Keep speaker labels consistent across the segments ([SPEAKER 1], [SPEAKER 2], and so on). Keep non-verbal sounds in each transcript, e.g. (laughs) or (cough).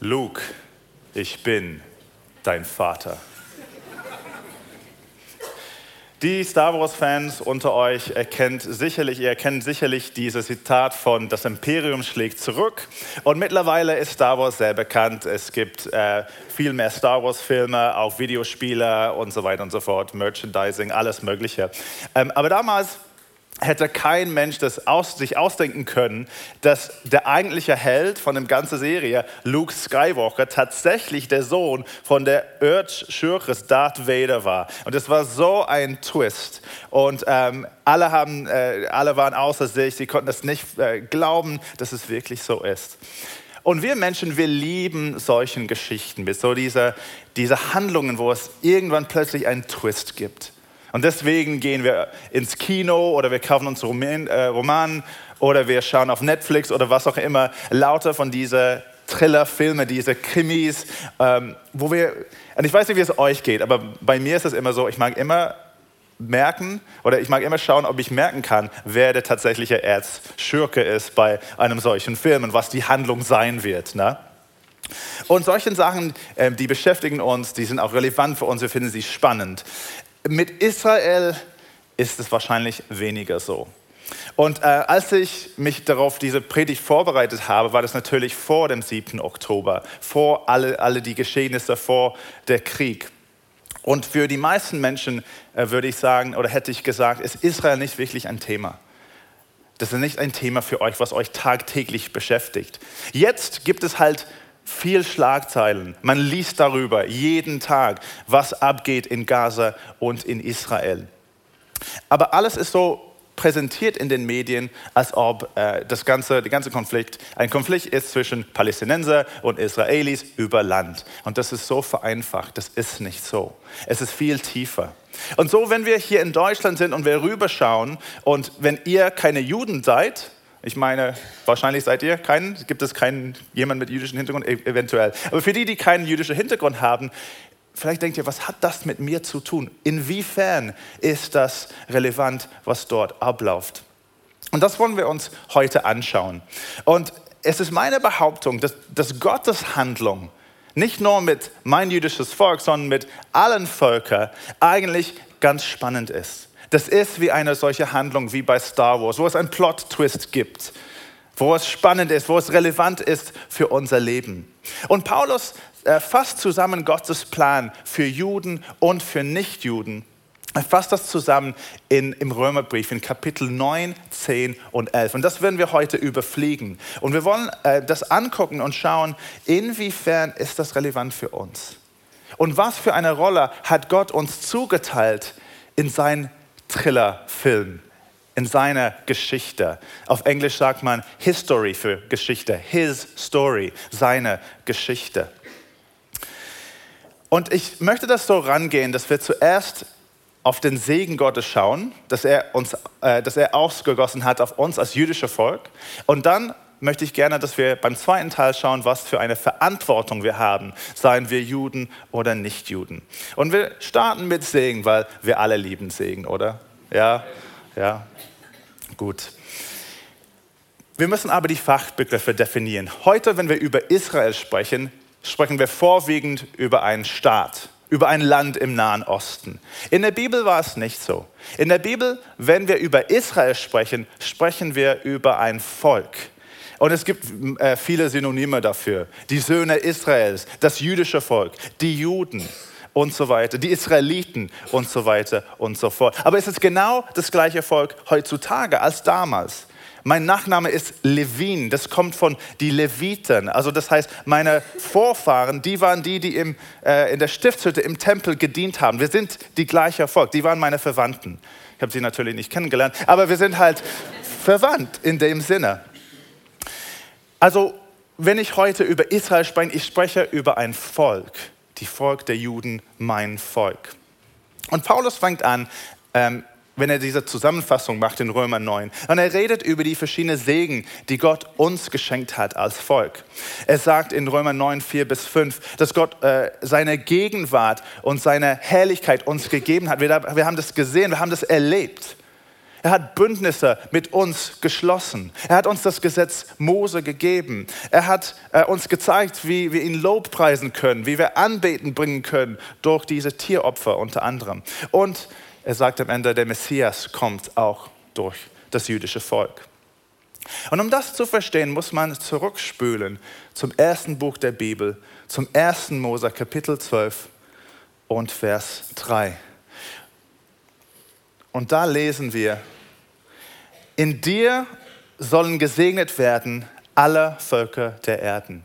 [SPEAKER 1] Luke, ich bin dein Vater. Die Star Wars-Fans unter euch erkennt sicherlich, ihr erkennt sicherlich dieses Zitat von Das Imperium schlägt zurück. Und mittlerweile ist Star Wars sehr bekannt. Es gibt äh, viel mehr Star Wars-Filme, auch Videospiele und so weiter und so fort, Merchandising, alles Mögliche. Ähm, aber damals hätte kein Mensch das aus, sich ausdenken können, dass der eigentliche Held von der ganzen Serie, Luke Skywalker, tatsächlich der Sohn von der Erzschürches Darth Vader war. Und es war so ein Twist. Und ähm, alle, haben, äh, alle waren außer sich, sie konnten das nicht äh, glauben, dass es wirklich so ist. Und wir Menschen, wir lieben solchen Geschichten, mit so diese, diese Handlungen, wo es irgendwann plötzlich einen Twist gibt. Und deswegen gehen wir ins Kino oder wir kaufen uns Roman, äh, Roman oder wir schauen auf Netflix oder was auch immer, lauter von diesen Thriller-Filme, diese Krimis, ähm, wo wir, und ich weiß nicht, wie es euch geht, aber bei mir ist es immer so, ich mag immer merken oder ich mag immer schauen, ob ich merken kann, wer der tatsächliche Erzschurke ist bei einem solchen Film und was die Handlung sein wird. Ne? Und solche Sachen, äh, die beschäftigen uns, die sind auch relevant für uns, wir finden sie spannend. Mit Israel ist es wahrscheinlich weniger so. Und äh, als ich mich darauf diese Predigt vorbereitet habe, war das natürlich vor dem 7. Oktober, vor alle, alle die Geschehnisse, vor der Krieg. Und für die meisten Menschen äh, würde ich sagen, oder hätte ich gesagt, ist Israel nicht wirklich ein Thema. Das ist nicht ein Thema für euch, was euch tagtäglich beschäftigt. Jetzt gibt es halt viel Schlagzeilen. Man liest darüber jeden Tag, was abgeht in Gaza und in Israel. Aber alles ist so präsentiert in den Medien, als ob äh, das ganze, der ganze Konflikt ein Konflikt ist zwischen Palästinenser und Israelis über Land. Und das ist so vereinfacht. Das ist nicht so. Es ist viel tiefer. Und so, wenn wir hier in Deutschland sind und wir rüberschauen und wenn ihr keine Juden seid, ich meine, wahrscheinlich seid ihr keinen, gibt es keinen jemand mit jüdischem Hintergrund, e-, eventuell. Aber für die, die keinen jüdischen Hintergrund haben, vielleicht denkt ihr, was hat das mit mir zu tun? Inwiefern ist das relevant, was dort abläuft? Und das wollen wir uns heute anschauen. Und es ist meine Behauptung, dass, dass Gottes Handlung nicht nur mit mein jüdisches Volk, sondern mit allen Völkern eigentlich ganz spannend ist. Das ist wie eine solche Handlung wie bei Star Wars, wo es einen Plot-Twist gibt, wo es spannend ist, wo es relevant ist für unser Leben. Und Paulus äh, fasst zusammen Gottes Plan für Juden und für Nichtjuden. Er fasst das zusammen in, im Römerbrief in Kapitel 9, 10 und 11. Und das werden wir heute überfliegen. Und wir wollen äh, das angucken und schauen, inwiefern ist das relevant für uns. Und was für eine Rolle hat Gott uns zugeteilt in sein Thriller-Film in seiner Geschichte. Auf Englisch sagt man History für Geschichte, his story, seine Geschichte. Und ich möchte das so rangehen, dass wir zuerst auf den Segen Gottes schauen, dass er uns, äh, dass er ausgegossen hat auf uns als jüdische Volk. Und dann möchte ich gerne, dass wir beim zweiten Teil schauen, was für eine Verantwortung wir haben, seien wir Juden oder Nichtjuden. Und wir starten mit Segen, weil wir alle lieben Segen, oder? Ja, ja, gut. Wir müssen aber die Fachbegriffe definieren. Heute, wenn wir über Israel sprechen, sprechen wir vorwiegend über einen Staat, über ein Land im Nahen Osten. In der Bibel war es nicht so. In der Bibel, wenn wir über Israel sprechen, sprechen wir über ein Volk. Und es gibt äh, viele Synonyme dafür. Die Söhne Israels, das jüdische Volk, die Juden und so weiter, die Israeliten und so weiter und so fort. Aber es ist genau das gleiche Volk heutzutage als damals. Mein Nachname ist Levin, das kommt von die Leviten. Also das heißt, meine Vorfahren, die waren die, die im, äh, in der Stiftshütte im Tempel gedient haben. Wir sind die gleiche Volk, die waren meine Verwandten. Ich habe sie natürlich nicht kennengelernt, aber wir sind halt verwandt in dem Sinne. Also, wenn ich heute über Israel spreche, ich spreche über ein Volk, die Volk der Juden, mein Volk. Und Paulus fängt an, ähm, wenn er diese Zusammenfassung macht in Römer 9. Und er redet über die verschiedenen Segen, die Gott uns geschenkt hat als Volk. Er sagt in Römer 9, 4 bis 5, dass Gott äh, seine Gegenwart und seine Herrlichkeit uns gegeben hat. Wir, wir haben das gesehen, wir haben das erlebt. Er hat Bündnisse mit uns geschlossen. Er hat uns das Gesetz Mose gegeben. Er hat äh, uns gezeigt, wie wir ihn Lobpreisen können, wie wir Anbeten bringen können durch diese Tieropfer unter anderem. Und er sagt am Ende, der Messias kommt auch durch das jüdische Volk. Und um das zu verstehen, muss man zurückspülen zum ersten Buch der Bibel, zum ersten Mose, Kapitel 12 und Vers 3. Und da lesen wir, in dir sollen gesegnet werden alle Völker der Erden.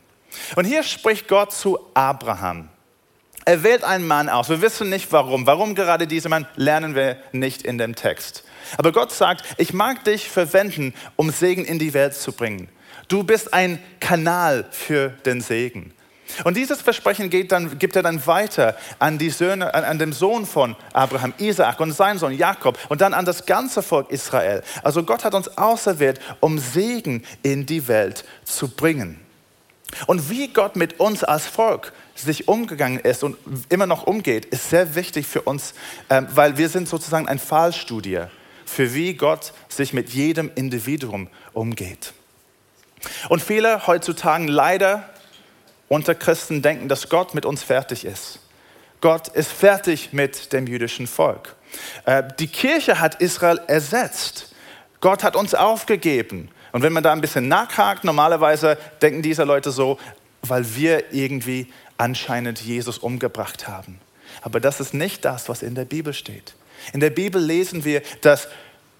[SPEAKER 1] Und hier spricht Gott zu Abraham. Er wählt einen Mann aus. Wir wissen nicht warum. Warum gerade dieser Mann, lernen wir nicht in dem Text. Aber Gott sagt, ich mag dich verwenden, um Segen in die Welt zu bringen. Du bist ein Kanal für den Segen. Und dieses Versprechen dann, gibt er dann weiter an, die Söhne, an, an dem Sohn von Abraham, Isaak und seinen Sohn Jakob und dann an das ganze Volk Israel. Also Gott hat uns auserwählt, um Segen in die Welt zu bringen. Und wie Gott mit uns als Volk sich umgegangen ist und immer noch umgeht, ist sehr wichtig für uns, ähm, weil wir sind sozusagen ein Fallstudie für wie Gott sich mit jedem Individuum umgeht. Und viele heutzutage leider unter Christen denken, dass Gott mit uns fertig ist. Gott ist fertig mit dem jüdischen Volk. Äh, die Kirche hat Israel ersetzt. Gott hat uns aufgegeben. Und wenn man da ein bisschen nachhakt, normalerweise denken diese Leute so, weil wir irgendwie anscheinend Jesus umgebracht haben. Aber das ist nicht das, was in der Bibel steht. In der Bibel lesen wir, dass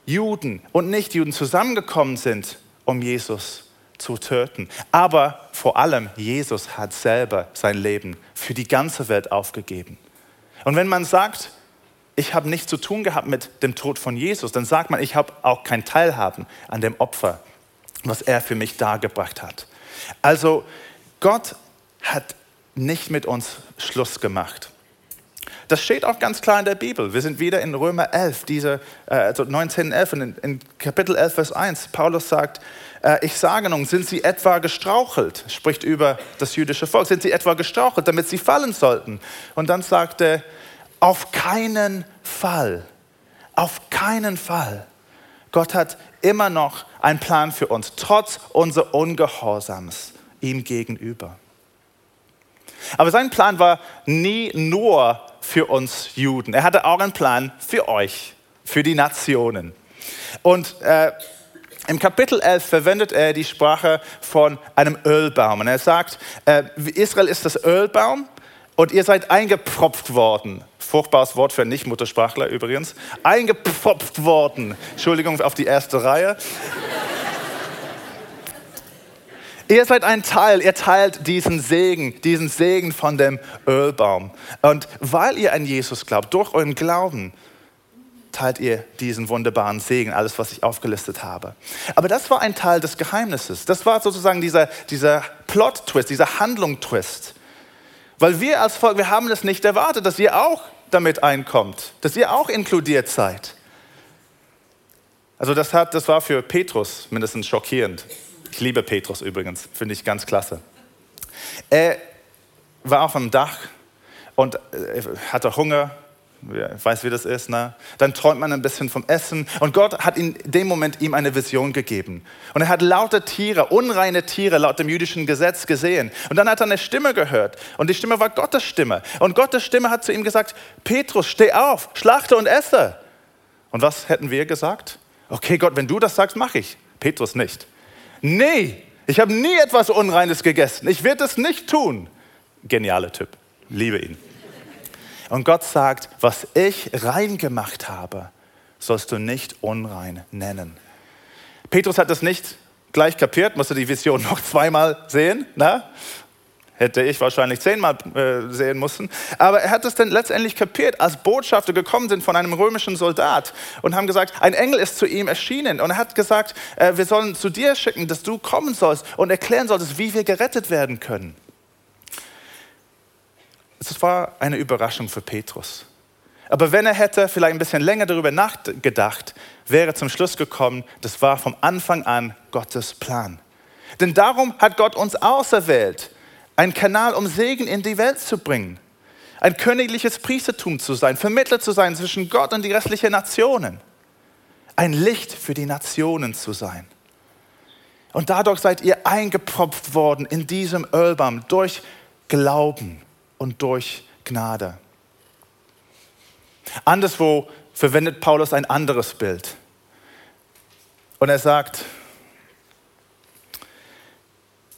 [SPEAKER 1] Juden und Nichtjuden zusammengekommen sind, um Jesus zu töten. Aber vor allem, Jesus hat selber sein Leben für die ganze Welt aufgegeben. Und wenn man sagt, ich habe nichts zu tun gehabt mit dem Tod von Jesus, dann sagt man, ich habe auch kein Teilhaben an dem Opfer, was er für mich dargebracht hat. Also Gott hat nicht mit uns Schluss gemacht. Das steht auch ganz klar in der Bibel. Wir sind wieder in Römer 11, diese, also 19, 11, und in, in Kapitel 11, Vers 1. Paulus sagt, äh, ich sage nun, sind sie etwa gestrauchelt? Spricht über das jüdische Volk. Sind sie etwa gestrauchelt, damit sie fallen sollten? Und dann sagt er, auf keinen Fall. Auf keinen Fall. Gott hat immer noch einen Plan für uns, trotz unser Ungehorsams ihm gegenüber. Aber sein Plan war nie nur für uns Juden. Er hatte auch einen Plan für euch, für die Nationen. Und äh, im Kapitel 11 verwendet er die Sprache von einem Ölbaum. Und er sagt, äh, Israel ist das Ölbaum und ihr seid eingepfropft worden. Furchtbares Wort für Nicht-Muttersprachler übrigens. Eingepfropft worden. Entschuldigung auf die erste Reihe. Ihr seid ein Teil, ihr teilt diesen Segen, diesen Segen von dem Ölbaum. Und weil ihr an Jesus glaubt, durch euren Glauben, teilt ihr diesen wunderbaren Segen, alles, was ich aufgelistet habe. Aber das war ein Teil des Geheimnisses. Das war sozusagen dieser, dieser Plot-Twist, dieser Handlung-Twist. Weil wir als Volk, wir haben es nicht erwartet, dass ihr auch damit einkommt, dass ihr auch inkludiert seid. Also das, hat, das war für Petrus mindestens schockierend. Ich liebe Petrus übrigens, finde ich ganz klasse. Er war auf dem Dach und äh, hatte Hunger. Ich weiß, wie das ist. Ne? Dann träumt man ein bisschen vom Essen. Und Gott hat in dem Moment ihm eine Vision gegeben. Und er hat laute Tiere, unreine Tiere laut dem jüdischen Gesetz gesehen. Und dann hat er eine Stimme gehört. Und die Stimme war Gottes Stimme. Und Gottes Stimme hat zu ihm gesagt, Petrus, steh auf, schlachte und esse. Und was hätten wir gesagt? Okay, Gott, wenn du das sagst, mache ich. Petrus nicht. Nee, ich habe nie etwas Unreines gegessen. Ich werde es nicht tun. Genialer Typ. Liebe ihn. Und Gott sagt, was ich rein gemacht habe, sollst du nicht unrein nennen. Petrus hat das nicht gleich kapiert, musste die Vision noch zweimal sehen. Na? Hätte ich wahrscheinlich zehnmal äh, sehen müssen. Aber er hat es dann letztendlich kapiert, als Botschafter gekommen sind von einem römischen Soldat und haben gesagt, ein Engel ist zu ihm erschienen. Und er hat gesagt, äh, wir sollen zu dir schicken, dass du kommen sollst und erklären solltest, wie wir gerettet werden können. Es war eine Überraschung für Petrus. Aber wenn er hätte vielleicht ein bisschen länger darüber nachgedacht, wäre zum Schluss gekommen, das war vom Anfang an Gottes Plan. Denn darum hat Gott uns auserwählt ein Kanal, um Segen in die Welt zu bringen, ein königliches Priestertum zu sein, Vermittler zu sein zwischen Gott und die restlichen Nationen, ein Licht für die Nationen zu sein. Und dadurch seid ihr eingepropft worden in diesem Ölbaum durch Glauben und durch Gnade. Anderswo verwendet Paulus ein anderes Bild. Und er sagt,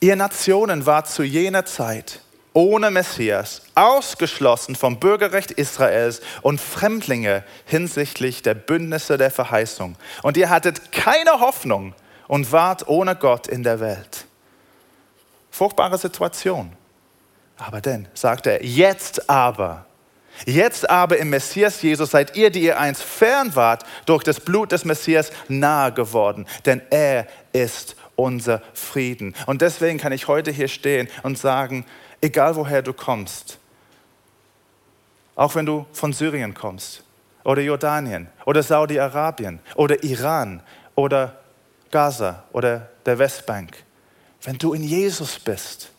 [SPEAKER 1] ihr Nationen war zu jener Zeit ohne Messias, ausgeschlossen vom Bürgerrecht Israels und Fremdlinge hinsichtlich der Bündnisse der Verheißung. Und ihr hattet keine Hoffnung und wart ohne Gott in der Welt. Furchtbare Situation. Aber denn, sagt er, jetzt aber, jetzt aber im Messias Jesus seid ihr, die ihr einst fern wart, durch das Blut des Messias nahe geworden. Denn er ist unser Frieden. Und deswegen kann ich heute hier stehen und sagen, egal woher du kommst, auch wenn du von Syrien kommst oder Jordanien oder Saudi-Arabien oder Iran oder Gaza oder der Westbank, wenn du in Jesus bist,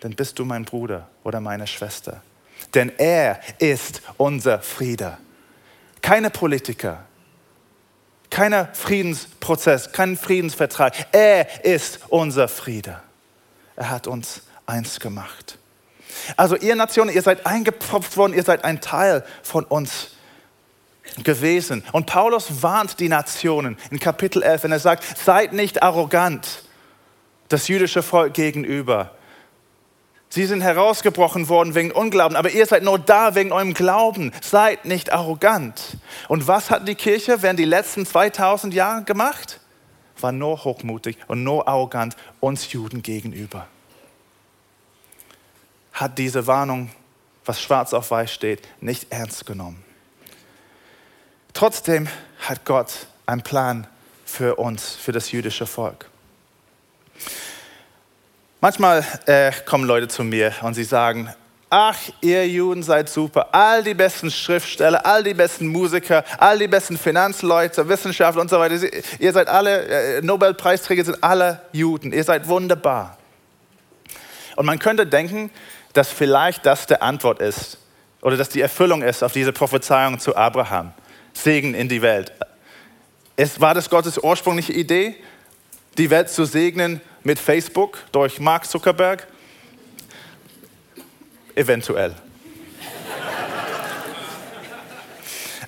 [SPEAKER 1] dann bist du mein Bruder oder meine Schwester. Denn er ist unser Friede. Keine Politiker, keiner Friedensprozess, kein Friedensvertrag. Er ist unser Friede. Er hat uns eins gemacht. Also ihr Nationen, ihr seid eingepfropft worden, ihr seid ein Teil von uns gewesen. Und Paulus warnt die Nationen in Kapitel 11, wenn er sagt, seid nicht arrogant das jüdische Volk gegenüber. Sie sind herausgebrochen worden wegen Unglauben, aber ihr seid nur da wegen eurem Glauben. Seid nicht arrogant. Und was hat die Kirche während die letzten 2000 Jahre gemacht? War nur hochmutig und nur arrogant uns Juden gegenüber hat diese Warnung, was schwarz auf weiß steht, nicht ernst genommen. Trotzdem hat Gott einen Plan für uns, für das jüdische Volk. Manchmal äh, kommen Leute zu mir und sie sagen, ach, ihr Juden seid super, all die besten Schriftsteller, all die besten Musiker, all die besten Finanzleute, Wissenschaftler und so weiter, ihr seid alle, äh, Nobelpreisträger sind alle Juden, ihr seid wunderbar. Und man könnte denken, dass vielleicht das der Antwort ist oder dass die Erfüllung ist auf diese Prophezeiung zu Abraham. Segen in die Welt. Es war das Gottes ursprüngliche Idee, die Welt zu segnen mit Facebook durch Mark Zuckerberg? Eventuell.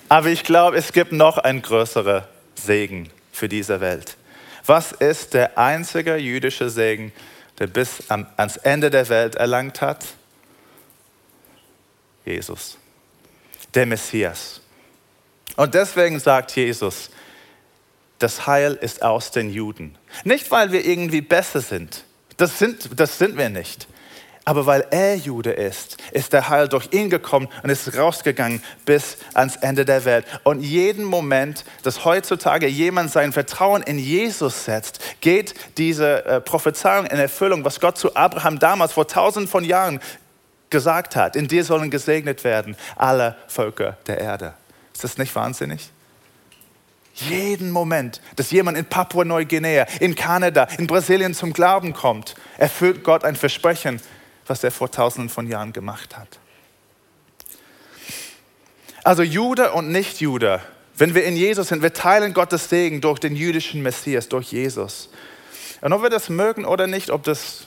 [SPEAKER 1] Aber ich glaube, es gibt noch einen größeren Segen für diese Welt. Was ist der einzige jüdische Segen, der bis ans Ende der Welt erlangt hat? Jesus, der Messias. Und deswegen sagt Jesus, das Heil ist aus den Juden. Nicht, weil wir irgendwie besser sind. Das sind, das sind wir nicht. Aber weil er Jude ist, ist der Heil durch ihn gekommen und ist rausgegangen bis ans Ende der Welt. Und jeden Moment, dass heutzutage jemand sein Vertrauen in Jesus setzt, geht diese äh, Prophezeiung in Erfüllung, was Gott zu Abraham damals vor tausenden von Jahren gesagt hat. In dir sollen gesegnet werden alle Völker der Erde. Ist das nicht wahnsinnig? Jeden Moment, dass jemand in Papua-Neuguinea, in Kanada, in Brasilien zum Glauben kommt, erfüllt Gott ein Versprechen, was er vor tausenden von Jahren gemacht hat. Also Jude und Nicht-Jude, wenn wir in Jesus sind, wir teilen Gottes Segen durch den jüdischen Messias, durch Jesus. Und ob wir das mögen oder nicht, ob das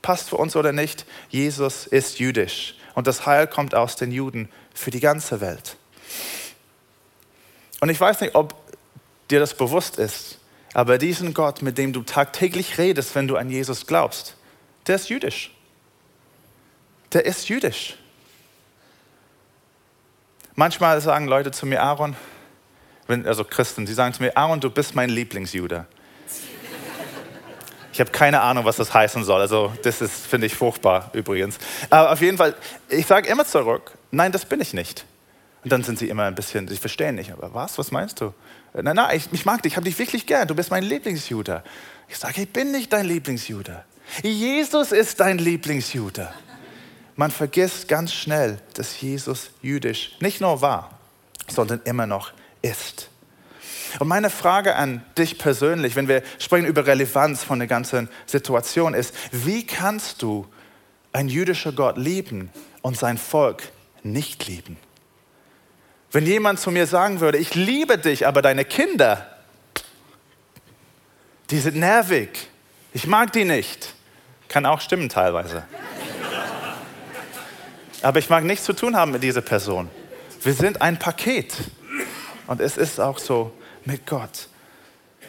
[SPEAKER 1] passt für uns oder nicht, Jesus ist jüdisch und das Heil kommt aus den Juden für die ganze Welt. Und ich weiß nicht, ob dir das bewusst ist, aber diesen Gott, mit dem du tagtäglich redest, wenn du an Jesus glaubst, der ist jüdisch. Der ist jüdisch. Manchmal sagen Leute zu mir, Aaron, also Christen, sie sagen zu mir, Aaron, du bist mein Lieblingsjude. Ich habe keine Ahnung, was das heißen soll. Also das ist, finde ich, furchtbar übrigens. Aber auf jeden Fall, ich sage immer zurück, nein, das bin ich nicht. Und dann sind sie immer ein bisschen, sie verstehen nicht, aber was, was meinst du? Nein, nein, ich, ich mag dich, ich habe dich wirklich gern, du bist mein Lieblingsjude. Ich sage, ich bin nicht dein Lieblingsjude. Jesus ist dein Lieblingsjude. Man vergisst ganz schnell, dass Jesus jüdisch nicht nur war, sondern immer noch ist. Und meine Frage an dich persönlich, wenn wir sprechen über Relevanz von der ganzen Situation, ist, wie kannst du ein jüdischer Gott lieben und sein Volk nicht lieben? Wenn jemand zu mir sagen würde, ich liebe dich, aber deine Kinder, die sind nervig, ich mag die nicht, kann auch stimmen teilweise. Aber ich mag nichts zu tun haben mit dieser Person. Wir sind ein Paket. Und es ist auch so mit Gott.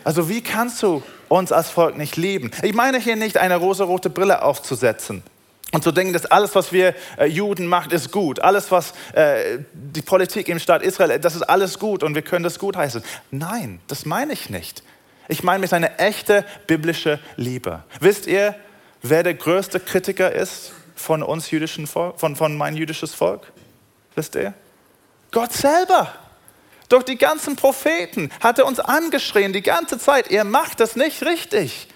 [SPEAKER 1] Also wie kannst du uns als Volk nicht lieben? Ich meine hier nicht eine rosarote Brille aufzusetzen und zu denken, dass alles, was wir äh, Juden machen, ist gut. Alles, was äh, die Politik im Staat Israel, das ist alles gut und wir können das gut heißen. Nein, das meine ich nicht. Ich meine mit einer echte biblische Liebe. Wisst ihr, wer der größte Kritiker ist von uns jüdischen Volk, von, von mein jüdisches Volk? Wisst ihr? Gott selber. Durch die ganzen Propheten hat er uns angeschrien die ganze Zeit, ihr macht das nicht richtig.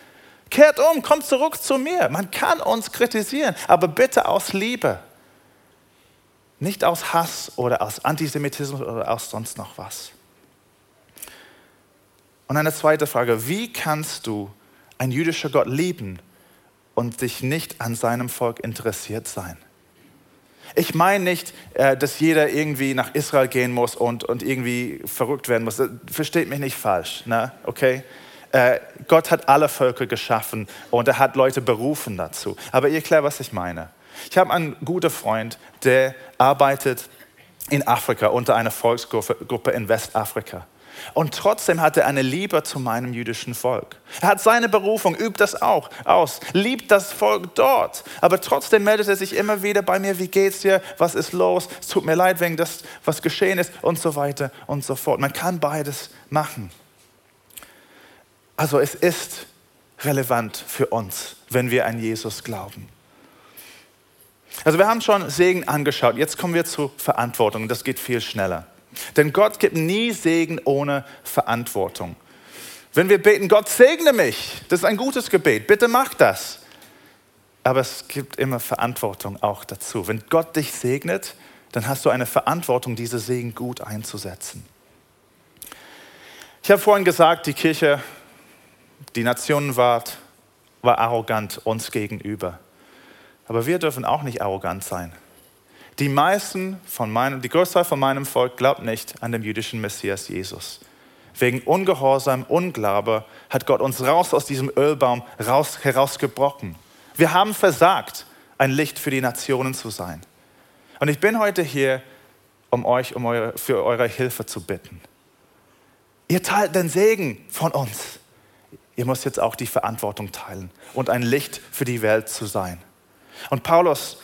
[SPEAKER 1] Kehrt um, kommt zurück zu mir. Man kann uns kritisieren, aber bitte aus Liebe. Nicht aus Hass oder aus Antisemitismus oder aus sonst noch was. Und eine zweite Frage, wie kannst du ein jüdischer Gott lieben und dich nicht an seinem Volk interessiert sein? Ich meine nicht, äh, dass jeder irgendwie nach Israel gehen muss und, und irgendwie verrückt werden muss. Versteht mich nicht falsch, ne? okay? Äh, Gott hat alle Völker geschaffen und er hat Leute berufen dazu. Aber ihr klärt, was ich meine. Ich habe einen guten Freund, der arbeitet in Afrika unter einer Volksgruppe in Westafrika. Und trotzdem hat er eine Liebe zu meinem jüdischen Volk. Er hat seine Berufung, übt das auch aus, liebt das Volk dort. Aber trotzdem meldet er sich immer wieder bei mir, wie geht's dir, was ist los, es tut mir leid wegen das, was geschehen ist und so weiter und so fort. Man kann beides machen. Also es ist relevant für uns, wenn wir an Jesus glauben. Also wir haben schon Segen angeschaut, jetzt kommen wir zur Verantwortung, das geht viel schneller. Denn Gott gibt nie Segen ohne Verantwortung. Wenn wir beten, Gott segne mich, das ist ein gutes Gebet, bitte mach das. Aber es gibt immer Verantwortung auch dazu. Wenn Gott dich segnet, dann hast du eine Verantwortung, diese Segen gut einzusetzen. Ich habe vorhin gesagt, die Kirche, die Nationenwart war arrogant uns gegenüber. Aber wir dürfen auch nicht arrogant sein. Die meisten von meinem, die Großteil von meinem Volk glaubt nicht an den jüdischen Messias Jesus. Wegen Ungehorsam, Unglaube hat Gott uns raus aus diesem Ölbaum raus, herausgebrochen. Wir haben versagt, ein Licht für die Nationen zu sein. Und ich bin heute hier, um euch um eure, für eure Hilfe zu bitten. Ihr teilt den Segen von uns. Ihr müsst jetzt auch die Verantwortung teilen und ein Licht für die Welt zu sein. Und Paulus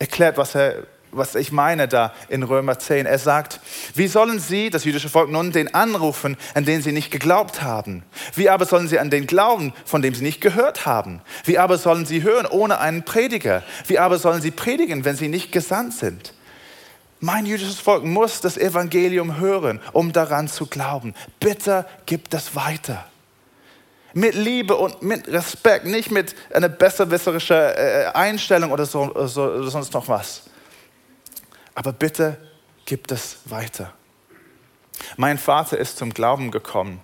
[SPEAKER 1] erklärt, was er was ich meine da in Römer 10. Er sagt, wie sollen sie, das jüdische Volk, nun den anrufen, an den sie nicht geglaubt haben? Wie aber sollen sie an den glauben, von dem sie nicht gehört haben? Wie aber sollen sie hören ohne einen Prediger? Wie aber sollen sie predigen, wenn sie nicht gesandt sind? Mein jüdisches Volk muss das Evangelium hören, um daran zu glauben. Bitte gib das weiter. Mit Liebe und mit Respekt, nicht mit einer besserwisserischen äh, Einstellung oder, so, oder sonst noch was. Aber bitte gib es weiter. Mein Vater ist zum Glauben gekommen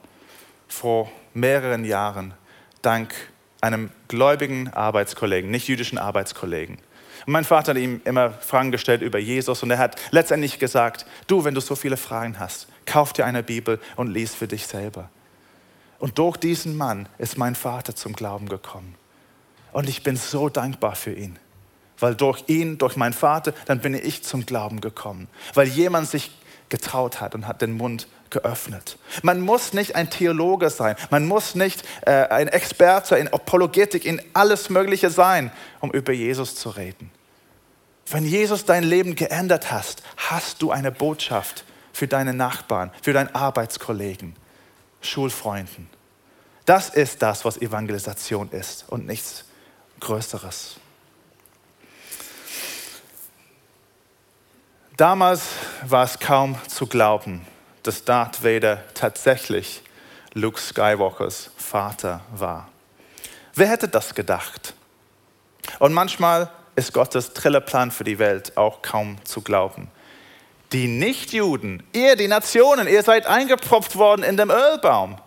[SPEAKER 1] vor mehreren Jahren dank einem gläubigen Arbeitskollegen, nicht jüdischen Arbeitskollegen. Und mein Vater hat ihm immer Fragen gestellt über Jesus und er hat letztendlich gesagt, du, wenn du so viele Fragen hast, kauf dir eine Bibel und lies für dich selber. Und durch diesen Mann ist mein Vater zum Glauben gekommen. Und ich bin so dankbar für ihn weil durch ihn, durch meinen Vater, dann bin ich zum Glauben gekommen, weil jemand sich getraut hat und hat den Mund geöffnet. Man muss nicht ein Theologe sein, man muss nicht äh, ein Experte in Apologetik, in alles Mögliche sein, um über Jesus zu reden. Wenn Jesus dein Leben geändert hast, hast du eine Botschaft für deine Nachbarn, für deinen Arbeitskollegen, Schulfreunden. Das ist das, was Evangelisation ist und nichts Größeres. Damals war es kaum zu glauben, dass Darth Vader tatsächlich Luke Skywalkers Vater war. Wer hätte das gedacht? Und manchmal ist Gottes Trillerplan für die Welt auch kaum zu glauben. Die Nichtjuden, ihr, die Nationen, ihr seid eingepropft worden in dem Ölbaum.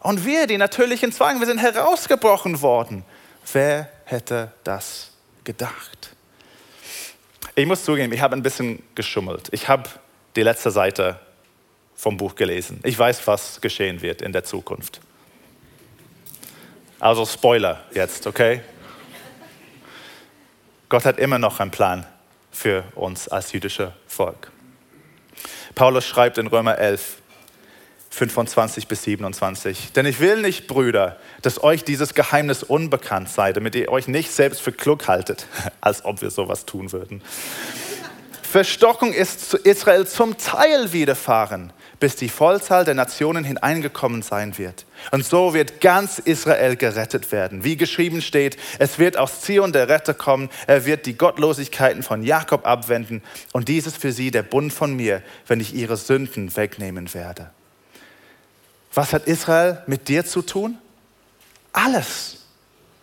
[SPEAKER 1] Und wir, die natürlichen Zwang, wir sind herausgebrochen worden. Wer hätte das gedacht? Ich muss zugeben, ich habe ein bisschen geschummelt. Ich habe die letzte Seite vom Buch gelesen. Ich weiß, was geschehen wird in der Zukunft. Also Spoiler jetzt, okay? Gott hat immer noch einen Plan für uns als jüdische Volk. Paulus schreibt in Römer 11, 25 bis 27. Denn ich will nicht, Brüder, dass euch dieses Geheimnis unbekannt sei, damit ihr euch nicht selbst für klug haltet, (laughs) als ob wir sowas tun würden. Verstockung ist zu Israel zum Teil widerfahren, bis die Vollzahl der Nationen hineingekommen sein wird. Und so wird ganz Israel gerettet werden. Wie geschrieben steht, es wird aus Zion der Retter kommen, er wird die Gottlosigkeiten von Jakob abwenden und dies ist für sie der Bund von mir, wenn ich ihre Sünden wegnehmen werde. Was hat Israel mit dir zu tun? Alles.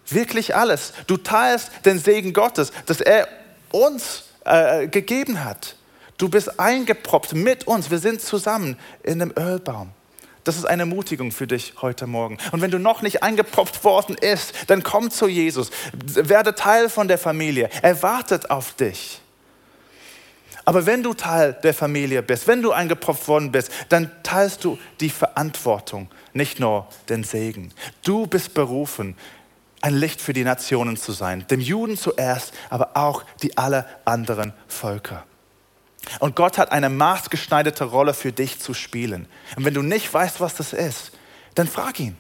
[SPEAKER 1] Wirklich alles. Du teilst den Segen Gottes, dass er uns äh, gegeben hat. Du bist eingeproppt mit uns. Wir sind zusammen in einem Ölbaum. Das ist eine Ermutigung für dich heute Morgen. Und wenn du noch nicht eingeproppt worden bist, dann komm zu Jesus. Werde Teil von der Familie. Er wartet auf dich. Aber wenn du Teil der Familie bist, wenn du eingepropft worden bist, dann teilst du die Verantwortung, nicht nur den Segen. Du bist berufen, ein Licht für die Nationen zu sein, dem Juden zuerst, aber auch die alle anderen Völker. Und Gott hat eine maßgeschneiderte Rolle für dich zu spielen. Und wenn du nicht weißt, was das ist, dann frag ihn.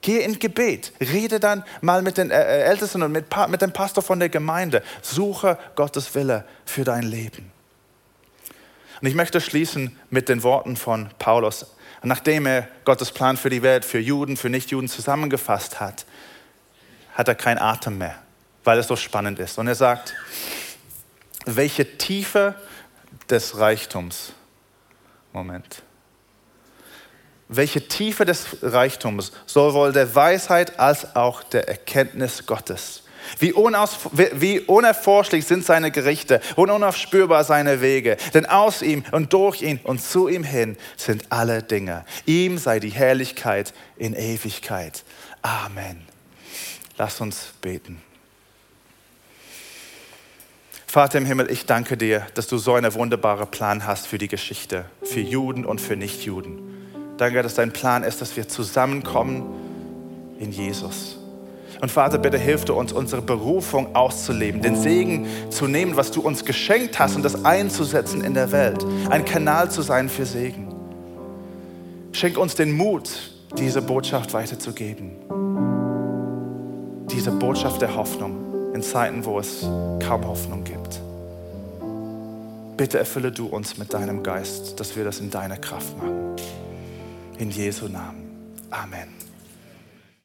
[SPEAKER 1] Geh in Gebet, rede dann mal mit den äh, äh, Ältesten und mit, mit dem Pastor von der Gemeinde. Suche Gottes Wille für dein Leben. Und ich möchte schließen mit den Worten von Paulus. Nachdem er Gottes Plan für die Welt, für Juden, für Nichtjuden zusammengefasst hat, hat er keinen Atem mehr, weil es so spannend ist. Und er sagt, welche Tiefe des Reichtums, Moment, welche Tiefe des Reichtums sowohl der Weisheit als auch der Erkenntnis Gottes. Wie, unaus, wie unerforschlich sind seine Gerichte und unaufspürbar seine Wege. Denn aus ihm und durch ihn und zu ihm hin sind alle Dinge. Ihm sei die Herrlichkeit in Ewigkeit. Amen. Lass uns beten. Vater im Himmel, ich danke dir, dass du so einen wunderbaren Plan hast für die Geschichte, für Juden und für Nichtjuden. Danke, dass dein Plan ist, dass wir zusammenkommen in Jesus. Und Vater, bitte hilf du uns, unsere Berufung auszuleben, den Segen zu nehmen, was du uns geschenkt hast und das einzusetzen in der Welt, ein Kanal zu sein für Segen. Schenk uns den Mut, diese Botschaft weiterzugeben. Diese Botschaft der Hoffnung in Zeiten, wo es kaum Hoffnung gibt. Bitte erfülle du uns mit deinem Geist, dass wir das in deiner Kraft machen. In Jesu Namen. Amen.